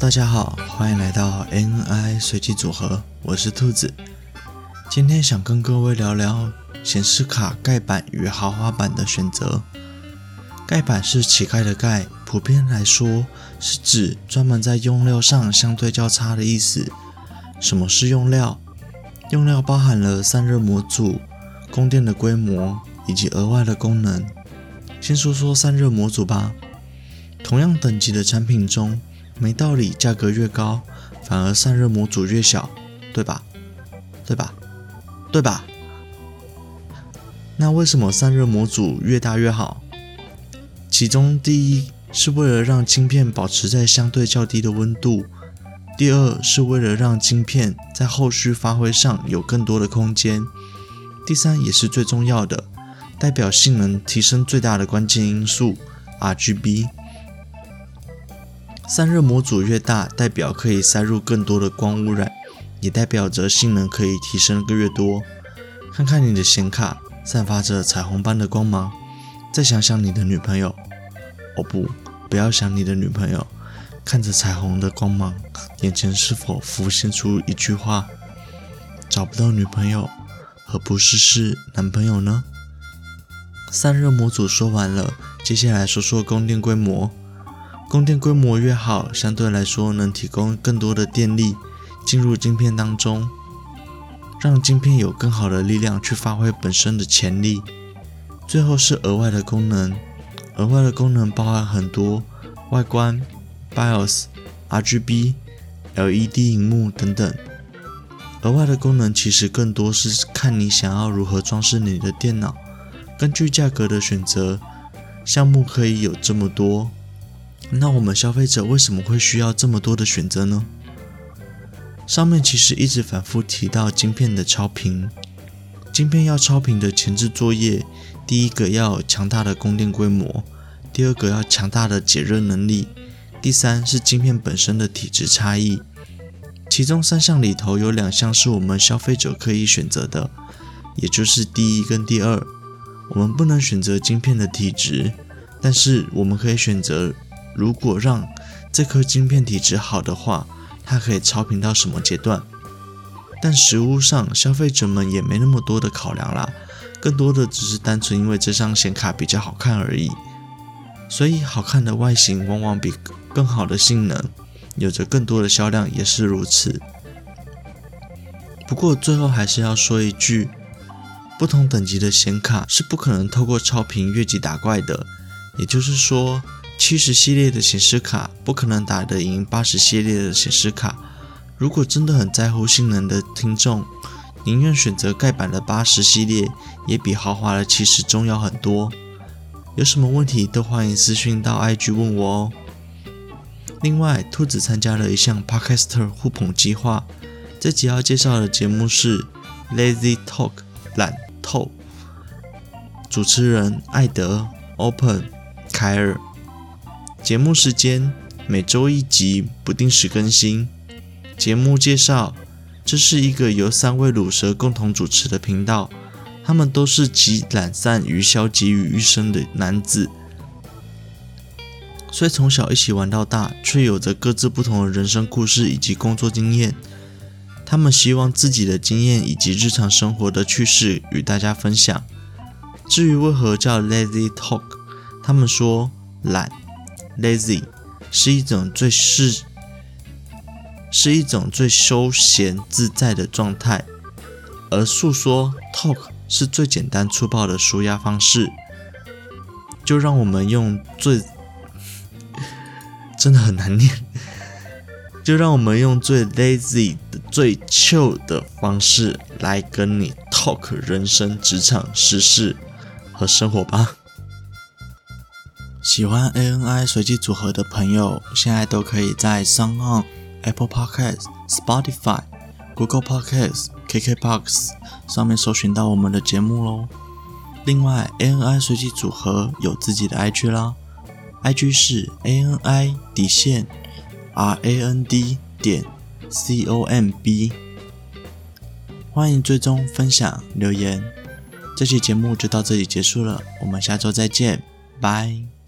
大家好，欢迎来到 NI 随机组合，我是兔子。今天想跟各位聊聊显示卡盖板与豪华版的选择。盖板是乞丐的盖，普遍来说是指专门在用料上相对较差的意思。什么是用料？用料包含了散热模组、供电的规模以及额外的功能。先说说散热模组吧。同样等级的产品中，没道理价格越高，反而散热模组越小，对吧？对吧？对吧？那为什么散热模组越大越好？其中第一是为了让晶片保持在相对较低的温度，第二是为了让晶片在后续发挥上有更多的空间，第三也是最重要的，代表性能提升最大的关键因素 RGB。散热模组越大，代表可以塞入更多的光污染。也代表着性能可以提升个越多。看看你的显卡，散发着彩虹般的光芒。再想想你的女朋友，哦不，不要想你的女朋友。看着彩虹的光芒，眼前是否浮现出一句话：找不到女朋友，何不试试男朋友呢？散热模组说完了，接下来说说供电规模。供电规模越好，相对来说能提供更多的电力。进入晶片当中，让晶片有更好的力量去发挥本身的潜力。最后是额外的功能，额外的功能包含很多，外观、BIOS、RGB、LED 荧幕等等。额外的功能其实更多是看你想要如何装饰你的电脑。根据价格的选择，项目可以有这么多。那我们消费者为什么会需要这么多的选择呢？上面其实一直反复提到晶片的超频，晶片要超频的前置作业，第一个要有强大的供电规模，第二个要强大的解热能力，第三是晶片本身的体质差异。其中三项里头有两项是我们消费者可以选择的，也就是第一跟第二。我们不能选择晶片的体质，但是我们可以选择，如果让这颗晶片体质好的话。它可以超频到什么阶段？但实物上，消费者们也没那么多的考量啦，更多的只是单纯因为这张显卡比较好看而已。所以，好看的外形往往比更好的性能有着更多的销量，也是如此。不过，最后还是要说一句：不同等级的显卡是不可能透过超频越级打怪的，也就是说。七十系列的显示卡不可能打得赢八十系列的显示卡。如果真的很在乎性能的听众，宁愿选择盖板的八十系列，也比豪华的七十重要很多。有什么问题都欢迎私讯到 IG 问我哦。另外，兔子参加了一项 Podcaster 互捧计划，这集要介绍的节目是 Lazy Talk 懒透，主持人艾德、Open、凯尔。节目时间每周一集，不定时更新。节目介绍：这是一个由三位鲁蛇共同主持的频道，他们都是集懒散与消极于一身的男子，虽从小一起玩到大，却有着各自不同的人生故事以及工作经验。他们希望自己的经验以及日常生活的趣事与大家分享。至于为何叫 Lazy Talk，他们说懒。Lazy 是一种最是是一种最休闲自在的状态，而诉说 Talk 是最简单粗暴的舒压方式。就让我们用最 真的很难念，就让我们用最 Lazy 的最 chill 的方式来跟你 Talk 人生、职场、时事和生活吧。喜欢 ANI 随机组合的朋友，现在都可以在 SoundOn、Apple Podcasts、Spotify、Google Podcasts、KKBox 上面搜寻到我们的节目喽。另外，ANI 随机组合有自己的 IG 啦，IG 是 ANI 底线 RAND 点 COMB，欢迎追踪、分享、留言。这期节目就到这里结束了，我们下周再见，拜。